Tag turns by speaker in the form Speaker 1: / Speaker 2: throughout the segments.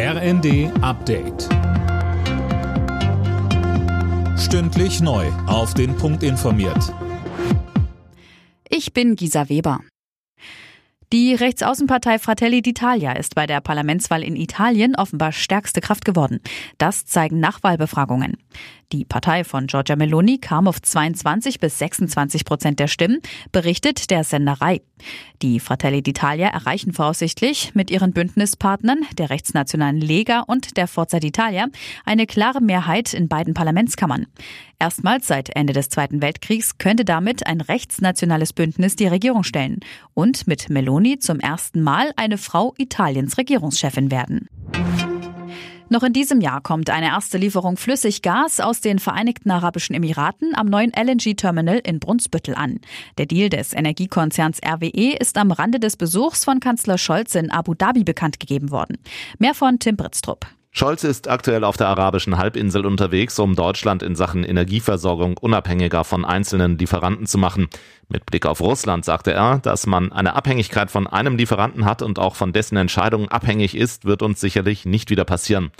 Speaker 1: RND Update. Stündlich neu. Auf den Punkt informiert.
Speaker 2: Ich bin Gisa Weber. Die Rechtsaußenpartei Fratelli d'Italia ist bei der Parlamentswahl in Italien offenbar stärkste Kraft geworden. Das zeigen Nachwahlbefragungen. Die Partei von Giorgia Meloni kam auf 22 bis 26 Prozent der Stimmen, berichtet der Senderei. Die Fratelli d'Italia erreichen voraussichtlich mit ihren Bündnispartnern, der rechtsnationalen Lega und der Forza d'Italia, eine klare Mehrheit in beiden Parlamentskammern. Erstmals seit Ende des Zweiten Weltkriegs könnte damit ein rechtsnationales Bündnis die Regierung stellen und mit Meloni zum ersten Mal eine Frau Italiens Regierungschefin werden. Noch in diesem Jahr kommt eine erste Lieferung Flüssiggas aus den Vereinigten Arabischen Emiraten am neuen LNG-Terminal in Brunsbüttel an. Der Deal des Energiekonzerns RWE ist am Rande des Besuchs von Kanzler Scholz in Abu Dhabi bekannt gegeben worden. Mehr von Tim Britztrup.
Speaker 3: Scholz ist aktuell auf der arabischen Halbinsel unterwegs, um Deutschland in Sachen Energieversorgung unabhängiger von einzelnen Lieferanten zu machen. Mit Blick auf Russland sagte er, dass man eine Abhängigkeit von einem Lieferanten hat und auch von dessen Entscheidungen abhängig ist, wird uns sicherlich nicht wieder passieren.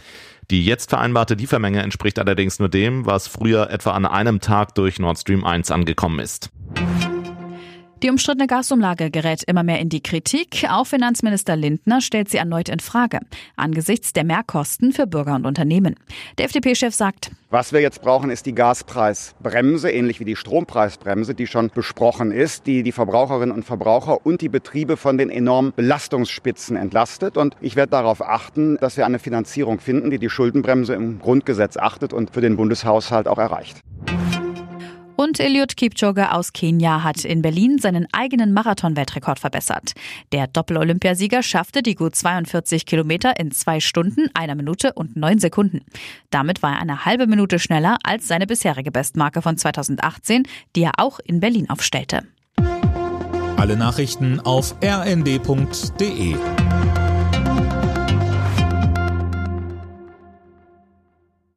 Speaker 3: Die jetzt vereinbarte Liefermenge entspricht allerdings nur dem, was früher etwa an einem Tag durch Nord Stream 1 angekommen ist.
Speaker 2: Die umstrittene Gasumlage gerät immer mehr in die Kritik. Auch Finanzminister Lindner stellt sie erneut in Frage, angesichts der Mehrkosten für Bürger und Unternehmen. Der FDP-Chef sagt,
Speaker 4: was wir jetzt brauchen, ist die Gaspreisbremse, ähnlich wie die Strompreisbremse, die schon besprochen ist, die die Verbraucherinnen und Verbraucher und die Betriebe von den enormen Belastungsspitzen entlastet. Und ich werde darauf achten, dass wir eine Finanzierung finden, die die Schuldenbremse im Grundgesetz achtet und für den Bundeshaushalt auch erreicht.
Speaker 2: Und Eliud Kipchoge aus Kenia hat in Berlin seinen eigenen Marathon-Weltrekord verbessert. Der Doppel-Olympiasieger schaffte die gut 42 Kilometer in zwei Stunden, einer Minute und neun Sekunden. Damit war er eine halbe Minute schneller als seine bisherige Bestmarke von 2018, die er auch in Berlin aufstellte.
Speaker 1: Alle Nachrichten auf rnd.de